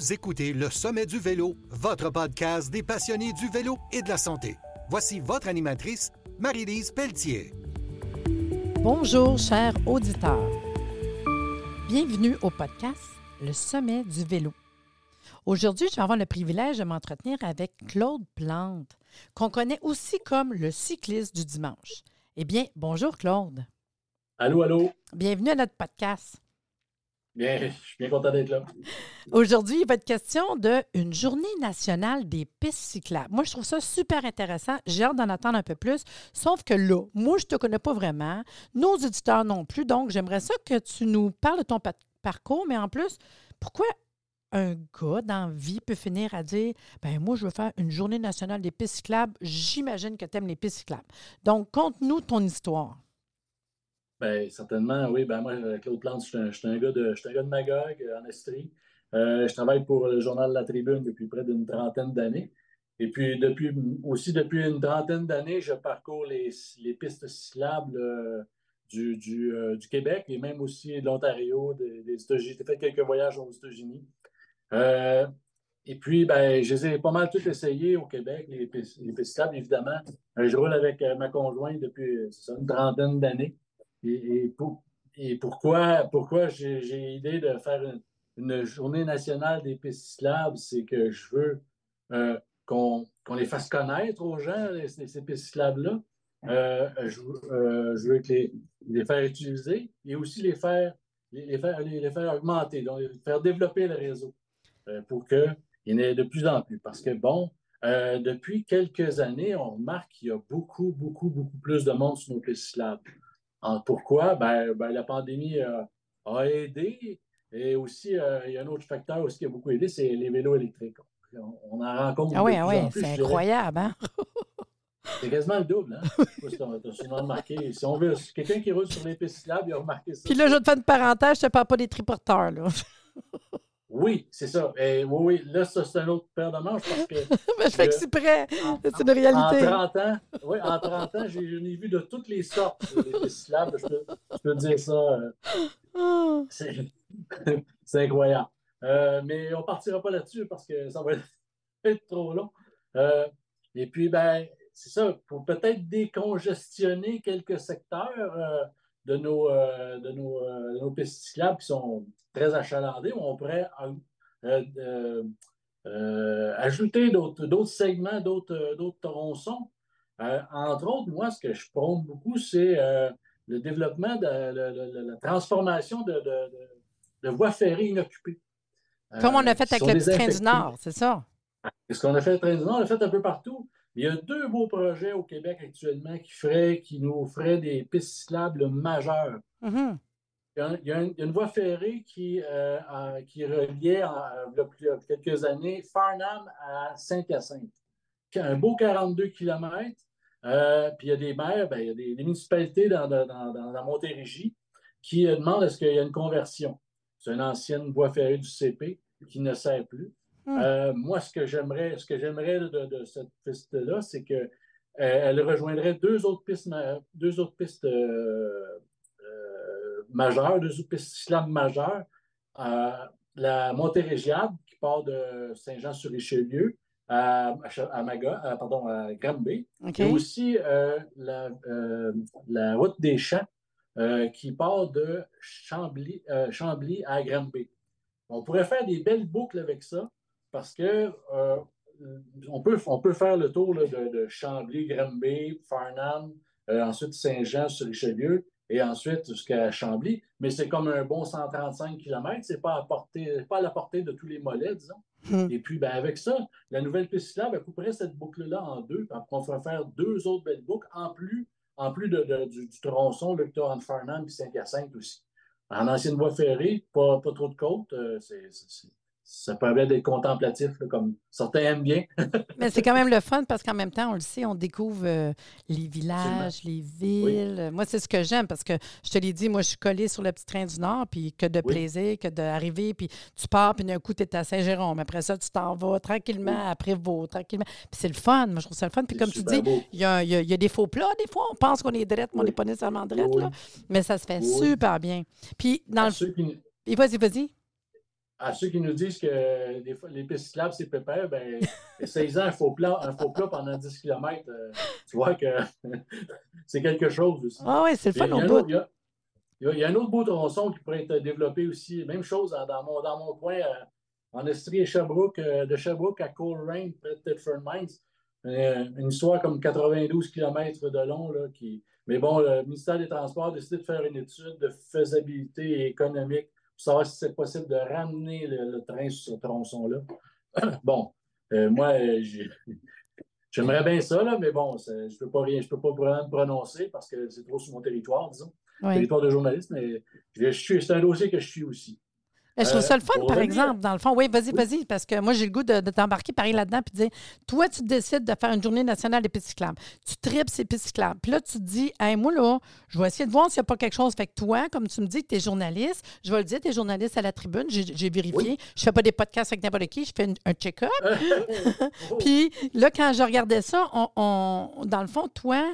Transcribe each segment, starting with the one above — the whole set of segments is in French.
Vous écoutez Le Sommet du Vélo, votre podcast des passionnés du vélo et de la santé. Voici votre animatrice, Marie-Lise Pelletier. Bonjour, chers auditeurs. Bienvenue au podcast Le Sommet du Vélo. Aujourd'hui, je vais avoir le privilège de m'entretenir avec Claude Plante, qu'on connaît aussi comme le cycliste du dimanche. Eh bien, bonjour Claude. Allô, allô. Bienvenue à notre podcast. Bien, je suis bien content d'être là. Aujourd'hui, il question d'une journée nationale des pistes cyclables. Moi, je trouve ça super intéressant. J'ai hâte d'en attendre un peu plus. Sauf que là, moi, je ne te connais pas vraiment. Nos auditeurs non plus. Donc, j'aimerais ça que tu nous parles de ton parcours, mais en plus, pourquoi un gars dans la vie peut finir à dire ben moi, je veux faire une journée nationale des pistes cyclables. J'imagine que tu aimes les pistes cyclables. Donc, conte-nous ton histoire. Bien, certainement, oui. Ben, moi, Claude Plante, je suis un, gars de, un gars de Magog, euh, en Estrie. Euh, je travaille pour le journal La Tribune depuis près d'une trentaine d'années. Et puis, depuis, aussi depuis une trentaine d'années, je parcours les, pistes cyclables euh, du, du, Québec et même aussi de l'Ontario, des, États-Unis. J'ai fait quelques voyages aux États-Unis. et puis, ben, je les ai pas mal tout essayés au Québec, les pistes, les cyclables, évidemment. je roule avec ma conjointe depuis une trentaine d'années. Et, pourquoi, j'ai l'idée de faire une, journée nationale des pistes cyclables, c'est que je veux euh, qu'on les fasse connaître aux gens, ces pistes cyclables-là. Euh, je, euh, je, veux les, faire utiliser et aussi les faire, les, faire, les, faire augmenter, donc faire développer le réseau pour qu'il y en ait de plus en plus. Parce que, bon, depuis quelques années, on remarque qu'il y a beaucoup, beaucoup, beaucoup plus de monde sur nos pistes cyclables pourquoi? Ben, ben, la pandémie euh, a aidé. Et aussi, euh, il y a un autre facteur aussi qui a beaucoup aidé, c'est les vélos électriques. On, en rencontre. Ah oui, ah oui, c'est incroyable, hein? C'est quasiment le double, hein? Tu as souvent remarqué. Si on veut, quelqu'un qui roule sur les pistes il a remarqué ça. Puis là, je te fais une parenthèse, je ne te parle pas des triporteurs, là. Oui, c'est ça. Et oui, oui, là, ça, c'est un autre paire de manches parce que. Mais je fais que c'est prêt. C'est une réalité. En 30 ans, oui, en 30 ans, j'en ai, vu de toutes les sortes, les syllabes. Je peux, je peux dire ça. Euh, ah. c'est incroyable. Euh, mais on ne partira pas là-dessus parce que ça va être trop long. Euh, et puis, ben, c'est ça, pour peut-être décongestionner quelques secteurs de nos, de nos, nos pistes cyclables qui sont très achalandé, on pourrait euh, euh, euh, ajouter d'autres segments, d'autres tronçons. entre autres, moi, ce que je prône beaucoup, c'est le développement de, la transformation de, voies ferrées inoccupées. Comme on a fait avec le train du Nord, c'est ça? Ce qu'on a fait avec le train du Nord, on l'a fait un peu partout. Il y a deux beaux projets au Québec actuellement qui, feraient, qui nous feraient des pistes cyclables majeures. Mm-hmm. Il y, a, une, voie ferrée qui, euh, qui reliait depuis quelques années Farnham à Saint-Hyacinthe. Un beau 42 km. Euh, puis il y a des maires, ben, il y a des, municipalités dans, la Montérégie qui euh, demandent est-ce qu'il y a une conversion. C'est une ancienne voie ferrée du CP qui ne sert plus. Hmm. moi, ce que j'aimerais, ce que j'aimerais de, cette piste-là, c'est qu'elle elle rejoindrait deux autres pistes, deux autres pistes majeures, deux pistes cyclables majeures. Euh, la Montérégiade, qui part de Saint-Jean-sur-Richelieu à, à, Maga, euh, pardon, à Granby. Et aussi euh, la, la, route des Champs, qui part de Chambly, Chambly à Granby. On pourrait faire des belles boucles avec ça parce que on, peut, on peut faire le tour de, de, Chambly, Granby, Farnham, ensuite Saint-Jean-sur-Richelieu et ensuite jusqu'à Chambly. Mais c'est comme un bon 135 km, c'est pas à, pas à la portée de tous les mollets, disons. Hmm. Et puis, ben, avec ça, la nouvelle piste là, ben, couperait cette boucle-là en deux. On ferait faire deux autres belles boucles, en plus, en plus de, du, tronçon, le entre Farnham et Saint-Hyacinthe aussi. En ancienne voie ferrée, pas, pas trop de côtes, euh, c'est ça permet d'être contemplatif, comme certains aiment bien. Mais c'est quand même le fun parce qu'en même temps, on le sait, on découvre euh, les villages, les villes. Moi, c'est ce que j'aime parce que je te l'ai dit, moi, je suis collée sur le petit train du Nord, puis que de plaisir, que d'arriver, puis tu pars, puis d'un coup, tu es à Saint-Jérôme. Après ça, tu t'en vas tranquillement après Vaud, tranquillement. Puis c'est le fun. Moi, je trouve ça le fun. Puis comme tu dis, il y, a, y, a, des faux plats, des fois. On pense qu'on est drette, mais on n'est pas nécessairement drette, là. Mais ça se fait super bien. Puis dans le. Vas-y, vas-y. À ceux qui nous disent que les pistes cyclables, c'est pépère, ben, 16 ans, un faux plat, un faux plat pendant 10 km, euh, tu vois que c'est quelque chose aussi. Ah oui, c'est le fun au bout. Il y, a, un autre beau tronçon qui pourrait être développé aussi. Même chose dans mon, dans mon coin, euh, en Estrie et Sherbrooke, euh, de Sherbrooke à Coleraine, près de Thetford Mines. une histoire comme 92 km de long. Là, qui... Mais bon, le ministère des Transports a décidé de faire une étude de faisabilité économique savoir si c'est possible de ramener le, train sur ce tronçon-là. bon, euh, moi, j'aimerais bien ça, là, mais bon, je ne peux pas rien, je peux pas vraiment me prononcer parce que c'est trop sur mon territoire, disons. Territoire de journaliste, mais c'est un dossier que je suis aussi je trouve ça le fun, euh, par exemple, dans le fond. Oui, vas-y, vas-y, parce que moi, j'ai le goût de, t'embarquer pareil là-dedans puis de dire toi, tu décides de faire une journée nationale des pistes cyclables. Tu tripes ces pistes cyclables. Puis là, tu te dis, hey, moi, là, je vais essayer de voir s'il n'y a pas quelque chose. Fait que toi, comme tu me dis que tu es journaliste, je vais le dire, tu es journaliste à la tribune. J'ai vérifié. Je ne fais pas des podcasts avec n'importe qui, je fais un check-up. puis là, quand je regardais ça, on, dans le fond, toi,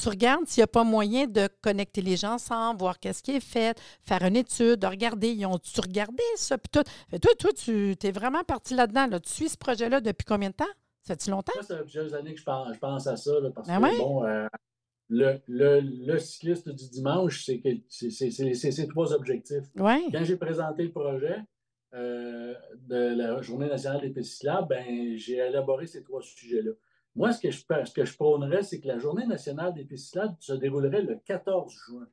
tu regardes s'il n'y a pas moyen de connecter les gens ensemble, voir qu'est-ce qui est fait, faire une étude, regarder, ils ont-tu regardé ça? Puis tout. toi, toi, tu es vraiment parti là-dedans. Là. Tu suis ce projet-là depuis combien de temps? Ça fait-tu longtemps? Ça fait plusieurs années que je pense, à ça, parce ben que, bon, euh, le, le, le, cycliste du dimanche, c'est ces trois objectifs. Quand j'ai présenté le projet euh, de la Journée nationale des pistes ben, j'ai élaboré ces trois sujets-là. Moi, ce que je, ce que je prônerais, c'est que la Journée nationale des pistes se déroulerait le 14 juin.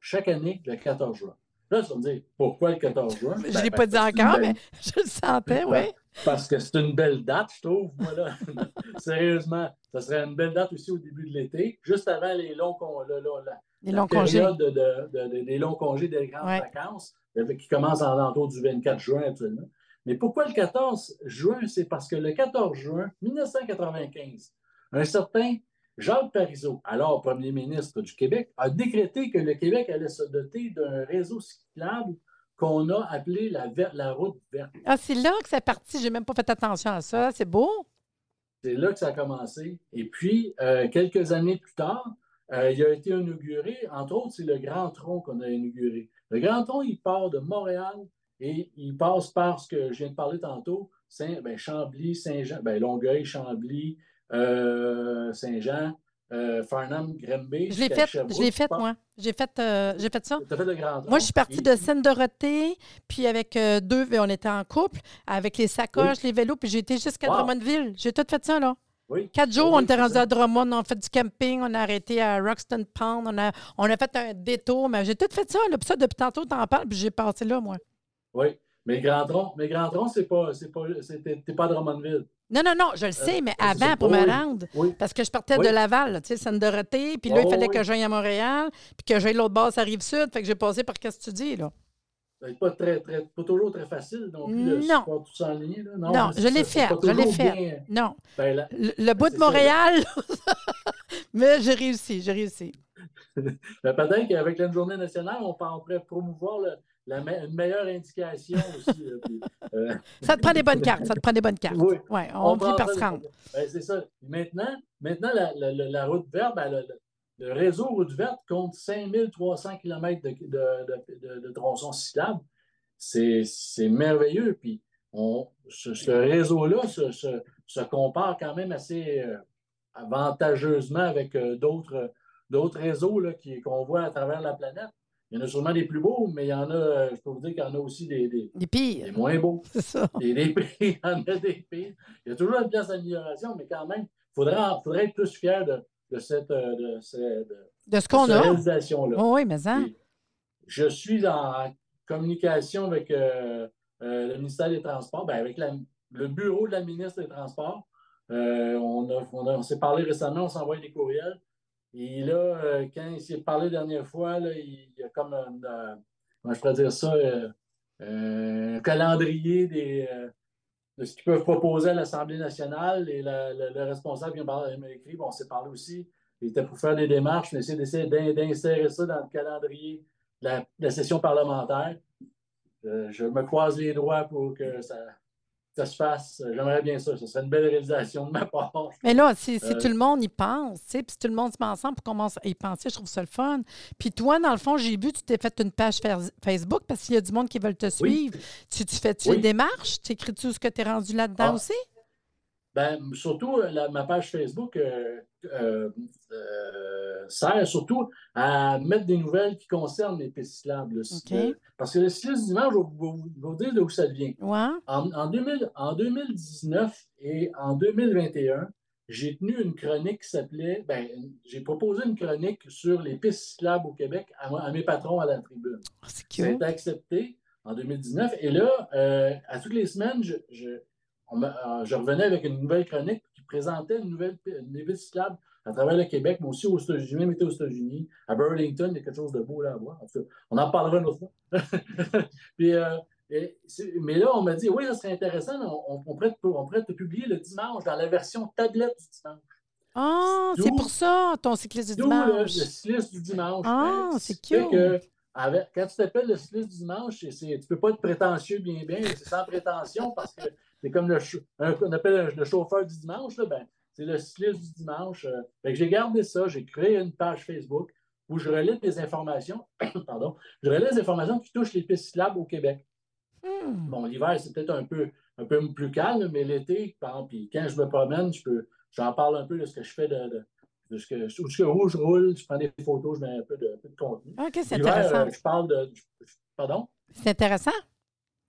Chaque année, le 14 juin. Là, tu vas me dire, pourquoi le 14 juin? je ne l'ai pas dit encore, mais je le sentais, oui. Parce que c'est une belle date, je trouve. Moi, Sérieusement, ça serait une belle date aussi au début de l'été, juste avant les longs, les longs congés. De, des longs congés des grandes vacances, euh, qui commencent en l'entour du 24 juin actuellement. Mais pourquoi le 14 juin? C'est parce que le 14 juin 1995, un certain Jacques Parizeau, alors premier ministre du Québec, a décrété que le Québec allait se doter d'un réseau cyclable qu'on a appelé la, la route verte. Ah, c'est là que c'est parti. Je n'ai même pas fait attention à ça. C'est beau. C'est là que ça a commencé. Et puis, euh, quelques années plus tard, euh, il a été inauguré, entre autres, c'est le Grand Tronc qu'on a inauguré. Le Grand Tronc, il part de Montréal et il passe par ce que je viens de parler tantôt, Saint, ben, Chambly, Saint-Jean, ben, Longueuil, Chambly, euh, Saint-Jean, euh, Farnham, Grimby. Je l'ai fait, je l'ai fait, moi. J'ai fait, euh, j'ai fait ça. Tu as fait le grand Moi, je suis partie de Seine-Dorothée, puis avec euh, deux, on était en couple, avec les sacoches, les vélos, puis j'ai été jusqu'à Drummondville. J'ai tout fait ça, là. Oui. Quatre jours, on était rendu à Drummond, on a fait du camping, on a arrêté à Roxton Pond, on a, on a fait un détour, mais j'ai tout fait ça. Là, puis ça, depuis tantôt, tu en parles, puis j'ai passé là, moi. Oui. Mais Grand Tronc, mais Grand Tronc, c'est pas, c'est pas, t'es pas à Drummondville. Non, non, non, je le sais, euh, mais avant, pour me rendre, parce que je partais de Laval, tu sais, Sainte-Dorothée, puis là, il oh, fallait que j'aille à Montréal, puis que j'aille l'autre base à Rive-Sud, fait que j'ai passé par qu'est-ce que tu dis, là? C'est pas, très, très, pas toujours très facile non plus, non. Pas tout en ligne. Là. Non, non je l'ai fait, je l'ai fait. Non. Ben, le, bout de Montréal, mais j'ai réussi, j'ai réussi. ben, Peut-être qu'avec la journée nationale, on pourrait promouvoir le, une meilleure indication aussi. Euh, ça te prend des bonnes cartes. Ça te prend des bonnes cartes. Oui. Ouais, on, on par se rendre. Ben, c'est ça. Maintenant, maintenant la, la, la route verte, ben, le, réseau route verte compte 5300 km de, de, de, tronçons cyclables. C'est merveilleux. Puis on, ce, réseau-là se, se, se, compare quand même assez euh, avantageusement avec euh, d'autres réseaux qu'on voit à travers la planète. Il y en a sûrement des plus beaux, mais il y en a, euh, je peux vous dire qu'il y en a aussi des, des, des pires. Des moins beaux. C'est ça. Des, des pires, il y en a des pires. Il y a toujours une place d'amélioration, mais quand même, il faudrait, faudrait être plus fier de, de cette, euh, de, de, ce qu'on a. réalisation-là. Oh, oui, mais ça. Je suis en communication avec euh, le ministère des Transports, ben avec la, le bureau de la ministre des Transports. on, on s'est parlé récemment, on s'envoie des courriels. Et là, euh, quand il s'est parlé la dernière fois, il y a comme un, euh, comment je pourrais dire ça, euh, un calendrier des, de ce qu'ils peuvent proposer à l'Assemblée nationale. Et le responsable qui m'a écrit, bon, on s'est parlé aussi, il était pour faire des démarches, mais d'essayer d'insérer ça dans le calendrier de la, session parlementaire. je me croise les doigts pour que ça, ça se fasse. J'aimerais bien ça. Ce serait une belle réalisation de ma part. Mais là, si, si Euh, tout le monde y pense, tu sais, puis si tout le monde se met ensemble pour commencer à y penser, je trouve ça le fun. Puis toi, dans le fond, j'ai vu, tu t'es fait une page Facebook parce qu'il y a du monde qui veut te Oui. suivre. Tu, tu fais-tu Oui. les démarches? Tu écris-tu ce que tu es rendu là-dedans Ah. aussi? Ben, surtout, euh, la- ma page Facebook euh, euh, euh, sert surtout à mettre des nouvelles qui concernent les pistes cyclables. parce que le cyclisme du dimanche, je vais vous, dire d'où ça vient. Ouais. En, en 2000 en 2019 et en 2021, j'ai tenu une chronique qui s'appelait, ben, j'ai proposé une chronique sur les pistes cyclables au Québec à, mes patrons à la tribune. Oh, c'est été accepté en 2019. Et là, à toutes les semaines, je, je- on euh, je revenais avec une nouvelle chronique qui présentait une nouvelle une nouvelle cyclable à travers le Québec, mais aussi aux États-Unis, même été aux États-Unis. À Burlington, il y a quelque chose de beau là à voir. En tout cas, on en parlera une autre fois. Puis, euh, et mais là, on m'a dit, oui, ça serait intéressant, on, on, pourrait te, on pourrait te publier le dimanche dans la version tablette du dimanche. Ah, c'est pour ça, ton cycliste du D'où le, le dimanche. cycliste du dimanche. Ah, Ben, c'est cute. que avec- quand tu t'appelles le cycliste du dimanche, tu ne peux pas être prétentieux bien bien, c'est sans prétention parce que c'est comme le, un- qu'on appelle le chauffeur du dimanche, là, ben, c'est le cycliste du dimanche. euh. Fait que j'ai gardé ça, j'ai créé une page Facebook où je relais des informations, pardon, je relais des informations qui touchent les pistes cyclables au Québec. Hmm. Bon, l'hiver, c'est peut-être un peu, un peu plus calme, mais l'été, par exemple, puis quand je me promène, je peux, j'en parle un peu de ce que je fais, de, de, de ce que, où, ce que- où je roule, je prends des photos, je mets un peu de, un peu de contenu. OK, c'est L'hiver, intéressant. euh, je parle de. je- pardon? C'est intéressant.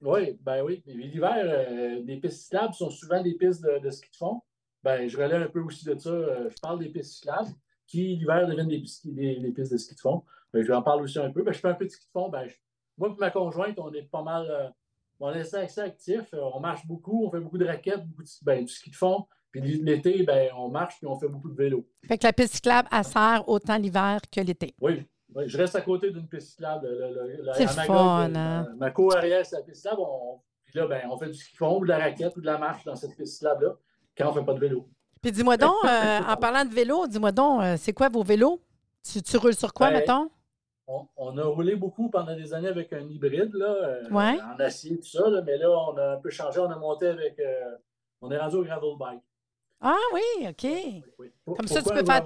Oui, ben oui. Mais L'hiver, euh, les pistes cyclables sont souvent des pistes de, de ski de fond. Ben, je relève un peu aussi de ça. euh, je parle des pistes cyclables qui, l'hiver, deviennent des, pistes- des- des pistes de ski de fond. Ben, je en parler aussi un peu. Ben, je fais un peu de ski de fond. Ben, je- moi et ma conjointe, on est pas mal. euh, on est assez, actifs. Euh, on marche beaucoup, on fait beaucoup de raquettes, beaucoup de, ben, du ski de fond. Puis l'été, ben, on marche puis on fait beaucoup de vélo. Fait que la piste cyclable, elle sert autant l'hiver que l'été. Oui, oui, je reste à côté d'une piste cyclable. Le- le- le- C'est fun, hein? Ma, ma cour arrière, c'est la piste cyclable. On, puis là, ben, on fait du ski fond ou de la raquette ou de la marche dans cette piste cyclable-là quand on ne fait pas de vélo. Puis dis-moi donc, euh, en parlant de vélo, dis-moi donc, euh, c'est quoi vos vélos? Tu, tu roules sur quoi, Ben, mettons? On, on a roulé beaucoup pendant des années avec un hybride, là, euh, Ouais. en acier, tout ça. là, mais là, on a un peu changé. On a monté avec. euh, on est rendu au gravel bike. Ah oui, OK. Oui. Comme ça, tu peux faire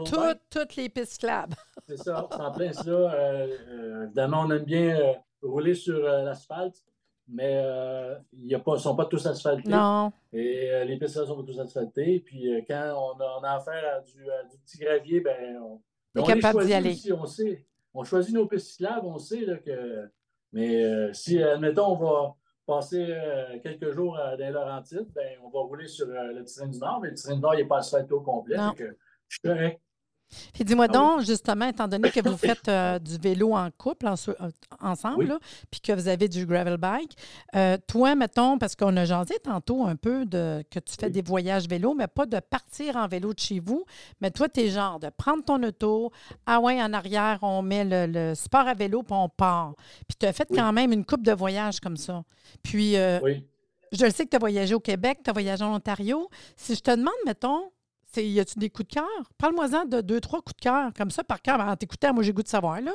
toutes, les pistes cyclables. C'est ça, en plein ça. Euh, euh, évidemment, on aime bien euh, rouler sur euh, l'asphalte, mais ils ne sont pas tous asphaltés. Non. Et les pistes sont pas tous asphaltées. Puis quand on a, on a affaire à du, à du petit gravier, ben, on, les capable d'y aller. aussi, on sait. On choisit nos pistes cyclables, on sait là, que. Mais si, admettons, on va passer euh, quelques jours euh, dans Laurentides, ben, on va rouler sur euh, le Tirène du Nord, mais le Tirène du Nord, il n'est pas asphalté au complet. Que je suis correct. Puis dis-moi Ah donc, justement, étant donné que vous faites euh, du vélo en couple, en- euh, ensemble, Oui. là, puis que vous avez du gravel bike, euh, toi, mettons, parce qu'on a jasé tantôt un peu de que tu fais Oui. des voyages vélo, mais pas de partir en vélo de chez vous, mais toi, tu es genre de prendre ton auto, ah ouais, en arrière, on met le, le sport à vélo, puis on part. Puis tu as fait quand même une coupe de voyages comme ça. Puis, euh, je le sais que tu as voyagé au Québec, tu as voyagé en Ontario. Si je te demande, mettons, y a-tu des coups de cœur? Parle-moi-en de deux, trois coups de cœur, comme ça, par cœur. En t'écoutant, moi, j'ai goût de savoir, là.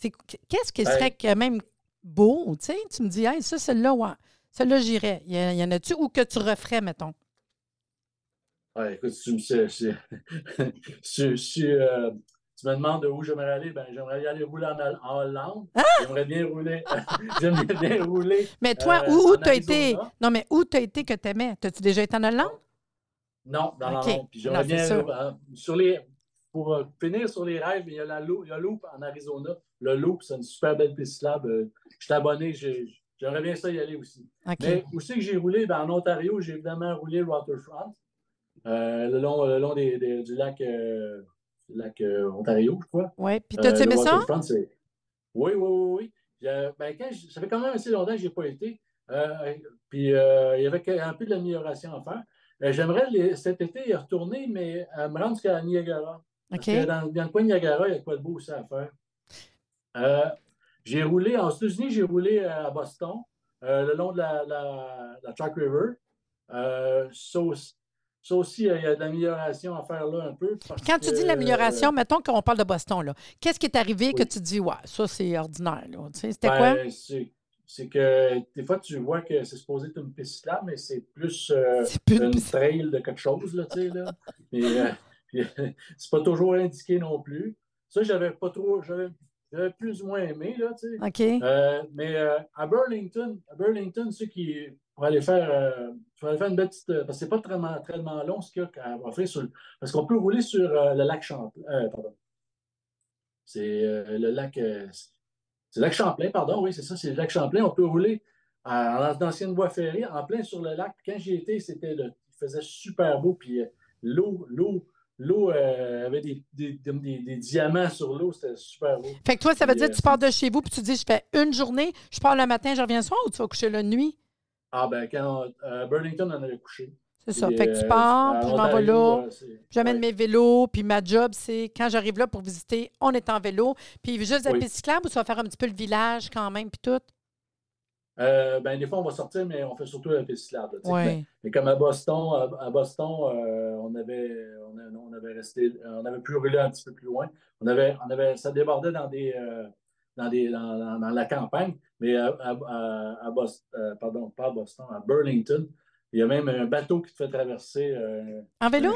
Qu'est-ce qui Ben- serait quand même beau, tu sais? Tu me dis, hey, ça, celle-là, ouais. Celle-là, j'irais. Y, en a-tu ou que tu referais, mettons? Ouais, écoute, tu me sais, si- si- si, euh, tu me demandes de où j'aimerais aller, ben j'aimerais aller rouler en, Hol- en Hollande. Ah! J'aimerais bien rouler. j'aimerais bien rouler. Mais toi, Euh, où, où t'as été? Non, mais où t'as été que t'aimais? T'as-tu déjà été en Hollande? Non, dans OK. la Hollande. Puis j'aimerais bien. euh, sur les, pour euh, finir sur les rêves, il y a la Loop, il y a Loop en Arizona. Le Loop, c'est une super belle piste cyclable. Euh, Je suis abonné, j'ai- j'aimerais bien ça y aller aussi. OK. Mais où c'est que j'ai roulé? Ben, en Ontario, j'ai évidemment roulé Waterfront, euh, le long, le long des- des- du lac, lac Ontario, je crois. Oui. Puis t'as-tu aimé ça? Oui, oui, oui, oui. Ben, quand ça fait quand même assez longtemps que je n'y ai pas été. Puis il y avait un peu de l'amélioration à faire. Euh, J'aimerais les- cet été y retourner, mais euh, me rendre jusqu'à Niagara. Parce OK. que dans, dans le coin de Niagara, il y a quoi de beau aussi à faire. Euh, j'ai roulé, en États-Unis, j'ai roulé à Boston, euh, le long de la, la, la Chalk River. Euh, ça, aussi, ça aussi, il y a de l'amélioration à faire là un peu. Quand tu que, dis l'amélioration, mettons qu'on parle de Boston, là. Qu'est-ce qui est arrivé que Oui. tu dis, ouais, ça, c'est ordinaire, là? Tu sais, C'était Ben, quoi? c'est- c'est que des fois, tu vois que c'est supposé être une piste cyclable, mais c'est plus, euh, une trail de quelque chose, là, tu sais, là. c'est pas toujours indiqué non plus. Ça, j'avais pas trop, j'avais plus ou moins aimé, là, tu sais. OK. mais à Burlington, à Burlington, ceux qui, pour aller faire, euh, aller faire une petite. Parce que c'est pas très, très long ce qu'il y a à offrir sur. Parce qu'on peut rouler sur le lac Champlain. pardon. C'est le lac. C'est le lac Champlain, pardon, oui, c'est ça, c'est le lac Champlain. On peut rouler dans l'ancienne voie ferrée, en plein sur le lac. Quand j'y étais, c'était il faisait super beau, puis euh, l'eau, l'eau, l'eau euh, avait des, des, des, diamants sur l'eau, c'était super beau. Fait que toi, ça veut dire que tu pars de chez vous, puis tu dis, je fais une journée, je pars le matin, je reviens le soir, ou tu vas coucher la nuit? Ah, ben, quand Burlington, on avait couché. C'est ça. Fait que tu euh, pars, puis je m'en vais là, j'amène mes vélos, puis ma job, c'est quand j'arrive là pour visiter, on est en vélo, puis juste la piste cyclable ou ça va faire un petit peu le village quand même, puis tout? Euh, ben, des fois, on va sortir, mais on fait surtout la piste cyclable. Mais, comme à Boston, à, Boston, euh, on, avait, on, avait resté, on avait pu rouler un petit peu plus loin. On avait, on avait, ça débordait dans des, dans, des, dans, dans, la campagne, mais à, à, Boston, pardon, pas à Boston, à Burlington, il y a même un bateau qui te fait traverser. Euh, en vélo?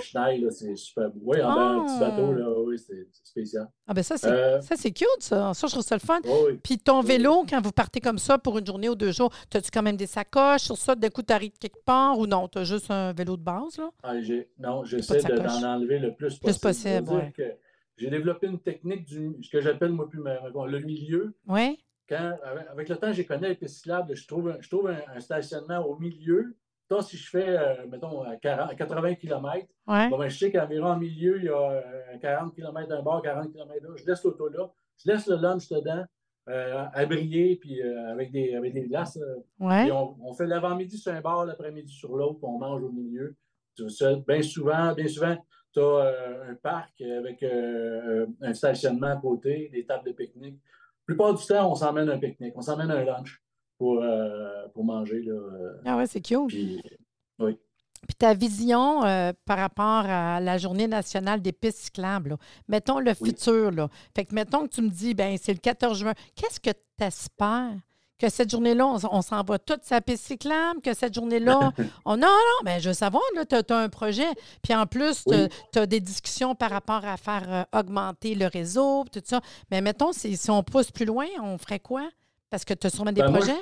c'est super beau. Oui, en un petit bateau, là, oui, c'est spécial. Ah, ben ça, c'est euh, cute, ça. Ça, je trouve ça le fun. Puis ton vélo, quand vous partez comme ça pour une journée ou deux jours, as-tu quand même des sacoches sur ça? D'un coup, tu arrives quelque part ou non? Tu as juste un vélo de base, là? Ah, non, j'essaie d'en enlever le plus possible. Plus possible, oui. J'ai développé une technique du ce que j'appelle, moi, plus le milieu. Oui. Quand, avec, le temps, j'ai connu les pistes je trouve, je trouve un stationnement au milieu donc, si je fais, euh, mettons, à, 80 km, bon, ben, je sais qu'environ en milieu, il y a 40 km d'un bord, 40 km là. Je laisse l'auto là. Je laisse le lunch dedans, euh, à briller, puis euh, avec, des, avec des glaces. Ouais. on, fait l'avant-midi sur un bord, l'après-midi sur l'autre, puis on mange au milieu. Bien souvent, bien souvent, tu as un parc avec un stationnement à côté, des tables de pique-nique. La plupart du temps, on s'emmène un pique-nique, on s'emmène un lunch pour, euh, pour manger. Là, euh. ah ouais, c'est cute. Puis, oui. Puis ta vision euh, par rapport à la Journée nationale des pistes cyclables, mettons le futur. Là. Fait que mettons que tu me dis, ben c'est le 14 juin. Qu'est-ce que tu espères? Que cette journée-là, on, s'en va toute sa piste cyclable, que cette journée-là, on. Non, non, mais je veux savoir, tu as, un projet. Puis en plus, tu as, des discussions par rapport à faire augmenter le réseau, tout ça. Mais mettons, si, si on pousse plus loin, on ferait quoi? Parce que tu as sûrement des ben, projets?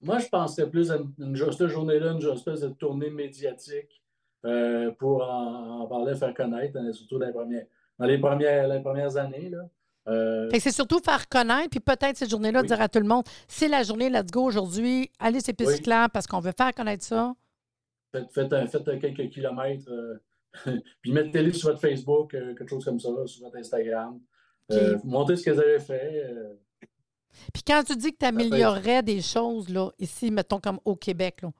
Moi, je pensais plus à une, cette journée-là, une espèce de tournée médiatique euh, pour en, parler, faire connaître, hein, surtout dans les premières, dans les premières, les premières années. Là. Euh, c'est surtout faire connaître, puis peut-être cette journée-là, dire à tout le monde c'est la journée, let's go aujourd'hui, allez c'est plus parce qu'on veut faire connaître ça. Faites, faites, quelques kilomètres, euh, puis mettez-les sur votre Facebook, quelque chose comme ça, sur votre Instagram. montrez ce que vous avez fait. Puis quand tu dis que tu améliorerais des choses, là, ici, mettons comme au Québec, là,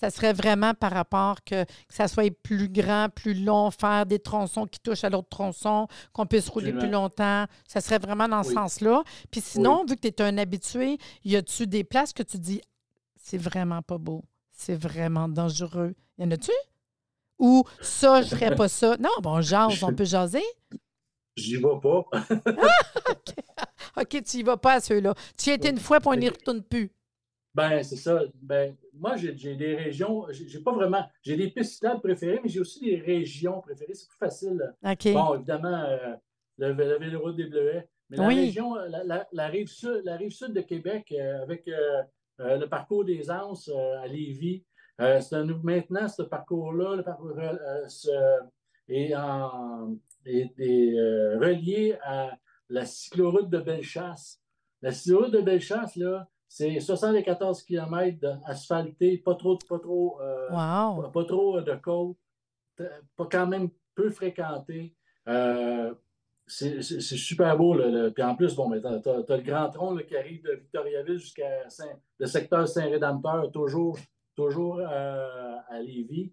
ça serait vraiment par rapport que, que, ça soit plus grand, plus long, faire des tronçons qui touchent à l'autre tronçon, qu'on puisse rouler plus longtemps. Ça serait vraiment dans ce sens-là. Puis sinon, vu que tu es un habitué, y a-tu des places que tu dis c'est vraiment pas beau, c'est vraiment dangereux? Y en a-tu? Ou ça, je ferais pas ça? Non, bon, jase, on peut jaser. J'y vais pas. OK, tu y vas pas à ceux-là. Tu y étais une fois, pour on n'y retourne plus. Ben, c'est ça. Ben, moi, j'ai des régions, j'ai pas vraiment, j'ai des pistes préférées, mais j'ai aussi des régions préférées. C'est plus facile. Bon, évidemment, euh, le, le Véloroute des Bleuets. Mais la région, la, rive sud, la rive sud de Québec, euh, avec euh, le parcours des Anses à Lévis, c'est maintenant ce parcours-là, le parcours est, en, est relié à la cycloroute de Bellechasse. La cycloroute de Bellechasse, là, c'est 74 km asphalté, pas trop, pas trop, euh, pas, trop euh, de côte, pas quand même peu fréquenté. Euh, c'est super beau. Puis en plus, bon, tu as, le grand tronc qui arrive de Victoriaville jusqu'à le secteur Saint-Rédempteur, toujours, toujours à Lévis.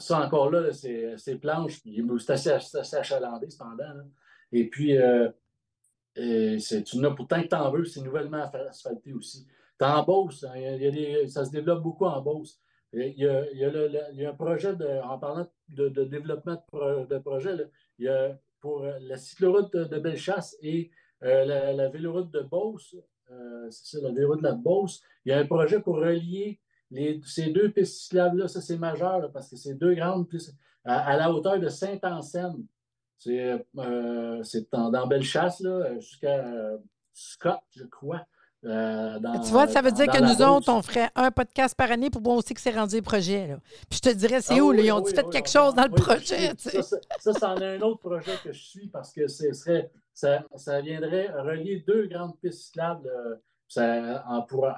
Ça, encore là, c'est planche, c'est assez, achalandé cependant. Et puis, euh, tu n'as pourtant que tu en veux, c'est nouvellement asphalté aussi. Tu en Beauce, hein, ça se développe beaucoup en Beauce. Il y a, il y a, un projet, de, en parlant de, développement de, projet, il y a pour la cycloroute de, Bellechasse et euh, la, véloroute de Beauce, c'est ça, la vélo de la Beauce. Il y a un projet pour relier les, ces deux pistes cyclables-là. Ça, c'est majeur parce que c'est deux grandes pistes à, la hauteur de Saint-Anselme. C'est dans, dans Bellechasse, jusqu'à Scott, je crois. Euh, tu vois, ça veut dire que nous autres, on ferait un podcast par année pour voir aussi que c'est rendu le projet. Là. Puis je te dirais, c'est ah où? ils ont fait quelque chose dans le projet? Ça, ça, c'en est un autre projet que je suis parce que ce serait, ça, ça viendrait relier deux grandes pistes cyclables. Euh, ça, en, pour,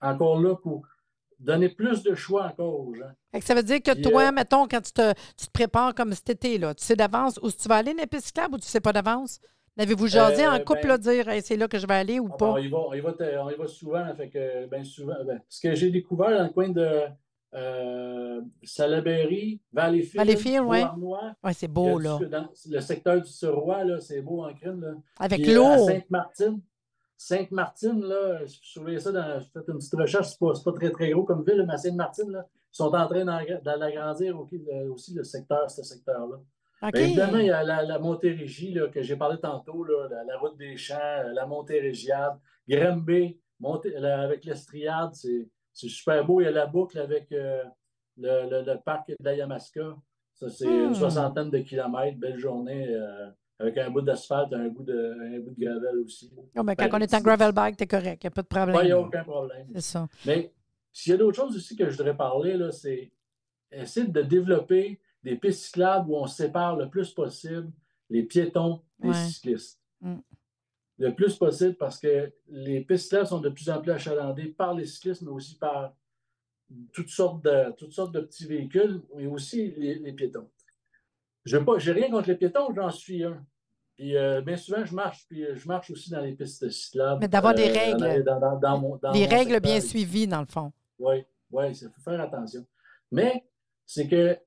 encore là pour donner plus de choix encore aux gens. ça veut dire que toi, euh, mettons, quand tu te, tu te, prépares comme cet été, là, tu sais d'avance où tu vas aller cyclables ou tu ne sais pas d'avance? L'avez-vous jasé en euh, couple, ben, dire c'est là que je vais aller ou ah, pas? on, y va, on, y va, souvent. Fait que, ben, souvent ben, ce que j'ai découvert dans le coin de euh, Salaberry, Valleyfield, Valleyfield oui. Ouais, c'est beau, là. le secteur du Suroy, là, c'est beau en crème. Là. Avec euh, l'eau. Sainte-Martine. Sainte-Martine, là, je surveillais ça, dans, j'ai fait une petite recherche, c'est pas, pas très, très gros comme ville, mais Sainte-Martine, là, ils sont en train d'agrandir aussi le secteur, ce secteur-là. Évidemment, il y a la, Montérégie que j'ai parlé tantôt, la, route des champs, la Montérégiade, Grimby, avec l'Estriade, c'est super beau. Il y a la boucle avec euh, le, parc de la Yamaska. Ça, c'est une hmm. soixantaine de kilomètres. Belle journée euh, avec un bout d'asphalte, un, bout de, un bout de gravel aussi. Oh, quand ben, on est en gravel bike, t'es correct. Il n'y a pas de problème. Il n'y a aucun problème. C'est ça. Mais s'il y a d'autres choses aussi que je voudrais parler, c'est essayer de développer des pistes cyclables où on sépare le plus possible les piétons des cyclistes. Mm. Le plus possible parce que les pistes cyclables sont de plus en plus achalandées par les cyclistes, mais aussi par toutes sortes de, toutes sortes de petits véhicules, mais aussi les, piétons. Je n'ai rien contre les piétons, j'en suis un. Puis euh, bien souvent, je marche, puis euh, je marche aussi dans les pistes cyclables. Mais d'avoir des euh, règles. Dans, des règles bien suivies, dans le fond. Oui, oui, il faut faire attention. Mais c'est que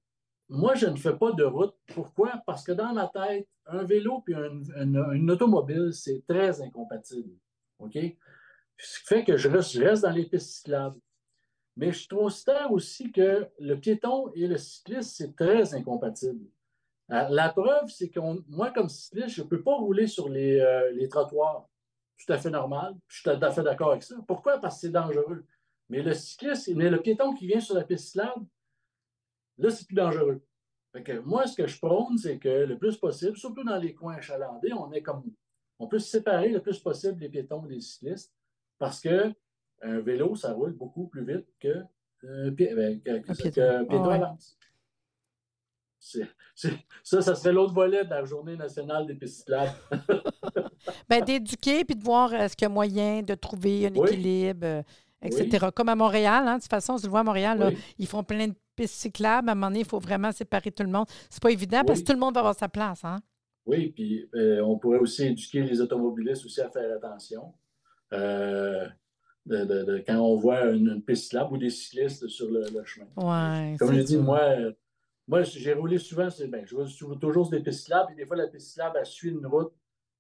moi, je ne fais pas de route. Pourquoi? Parce que dans ma tête, un vélo et une automobile, c'est très incompatible. OK? Ce qui fait que je reste, dans les pistes cyclables. Mais je considère aussi que le piéton et le cycliste, c'est très incompatible. Euh, la preuve, c'est que moi, comme cycliste, je ne peux pas rouler sur les, euh, les, trottoirs. Tout à fait normal. Je suis tout à fait d'accord avec ça. Pourquoi? Parce que c'est dangereux. Mais le cycliste, mais le piéton qui vient sur la piste cyclable, Là, c'est plus dangereux. moi, ce que je prône, c'est que le plus possible, surtout dans les coins achalandés, on est comme on peut séparer le plus possible les piétons des cyclistes parce que un vélo, ça roule beaucoup plus vite que, euh, ben, piéton, avance. Ça, ça serait l'autre volet de la Journée nationale des pistes cyclables. ben, d'éduquer puis de voir est-ce qu'il y a moyen de trouver un équilibre, euh, etc. Comme à Montréal, hein, de toute façon, tu le vois à Montréal, ils font plein de piste cyclable, à un moment donné, il faut vraiment séparer tout le monde. C'est pas évident parce que tout le monde va avoir sa place. Hein? Oui, puis euh, on pourrait aussi éduquer les automobilistes aussi à faire attention. Euh, de, quand on voit une, piste cyclable ou des cyclistes sur le, chemin. Ouais, Comme je dis, moi, euh, moi j'ai roulé souvent, ben, je vois toujours sur des pistes cyclables, puis des fois, la piste cyclable, elle suit une route,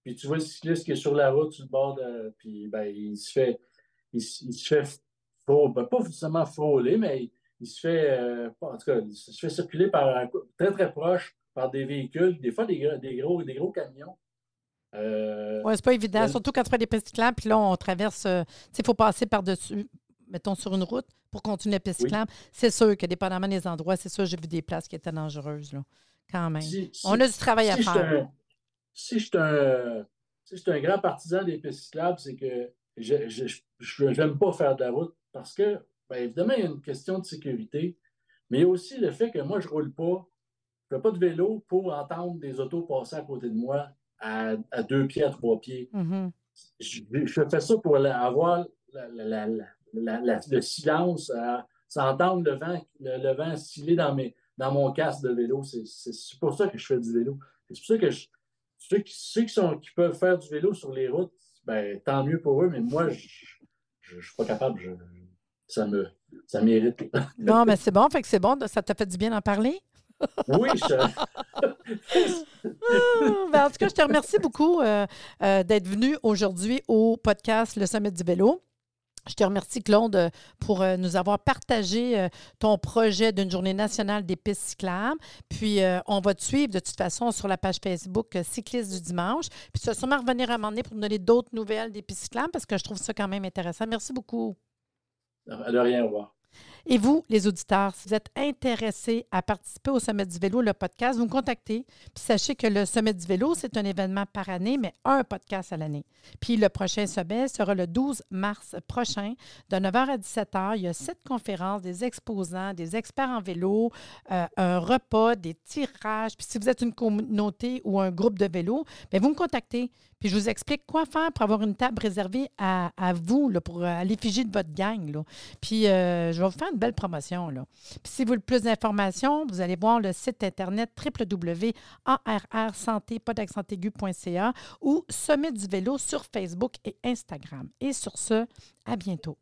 puis tu vois le cycliste qui est sur la route, sur le bord de. Puis ben, il se fait. Il, se fait. Ben, pas forcément frôler, mais il se fait, euh, en tout cas, il se fait circuler par très, très proche par des véhicules, des fois des, gros, des gros camions. Euh, oui, c'est pas évident, surtout quand tu fais des pistes cyclables, puis là, on traverse, euh, tu sais, il faut passer par-dessus, mettons, sur une route pour continuer la piste. C'est sûr que, dépendamment des endroits, c'est sûr, j'ai vu des places qui étaient dangereuses, là, quand même. on a du travail à faire. si je suis un, si un grand partisan des pistes cyclables, c'est que je n'aime pas faire de la route parce que Bien, évidemment, il y a une question de sécurité, mais il y a aussi le fait que moi, je ne roule pas, je ne fais pas de vélo pour entendre des autos passer à côté de moi à, deux pieds, à trois pieds. Mm-hmm. je, fais ça pour avoir le silence, à, entendre le vent, le, vent sciller dans, mes, dans mon casque de vélo. C'est pour ça que je fais du vélo. C'est pour ça que ceux, qui, qui, sont, qui peuvent faire du vélo sur les routes, ben, tant mieux pour eux, mais moi, je ne suis pas capable. Je, ça me ça mérite. non, mais c'est bon, fait que c'est bon, ça t'a fait du bien d'en parler? oui, je... Ah, ben, en tout cas, je te remercie beaucoup euh, euh, d'être venu aujourd'hui au podcast Le Sommet du vélo. Je te remercie, Claude, pour euh, nous avoir partagé euh, ton projet d'une journée nationale des pistes cyclables. Puis, euh, on va te suivre de toute façon sur la page Facebook Cycliste du dimanche. Puis, tu vas sûrement revenir à un moment pour nous donner d'autres nouvelles des pistes cyclables parce que je trouve ça quand même intéressant. Merci beaucoup. De rien, au revoir. Et vous, les auditeurs, si vous êtes intéressés à participer au Sommet du vélo, le podcast, vous me contactez. Puis sachez que le Sommet du vélo, c'est un événement par année, mais un podcast à l'année. Puis le prochain sommet sera le 12 mars prochain, de 9h à 17h. Il y a sept conférences, des exposants, des experts en vélo, euh, un repas, des tirages. Puis si vous êtes une communauté ou un groupe de vélo, bien, vous me contactez. Puis je vous explique quoi faire pour avoir une table réservée à, vous, là, pour à l'effigie de votre gang. Là. Puis euh, je vais vous faire une belle promotion. Là. Si vous voulez plus d'informations, vous allez voir le site internet www.arrsanté.ca ou Sommet du vélo sur Facebook et Instagram. Et sur ce, à bientôt.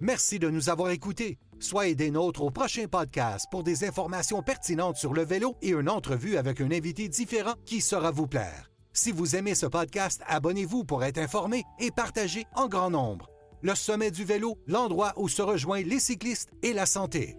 Merci de nous avoir écoutés. Soyez des nôtres au prochain podcast pour des informations pertinentes sur le vélo et une entrevue avec un invité différent qui saura vous plaire. Si vous aimez ce podcast, abonnez-vous pour être informé et partagez en grand nombre. Le sommet du vélo, l'endroit où se rejoignent les cyclistes et la santé.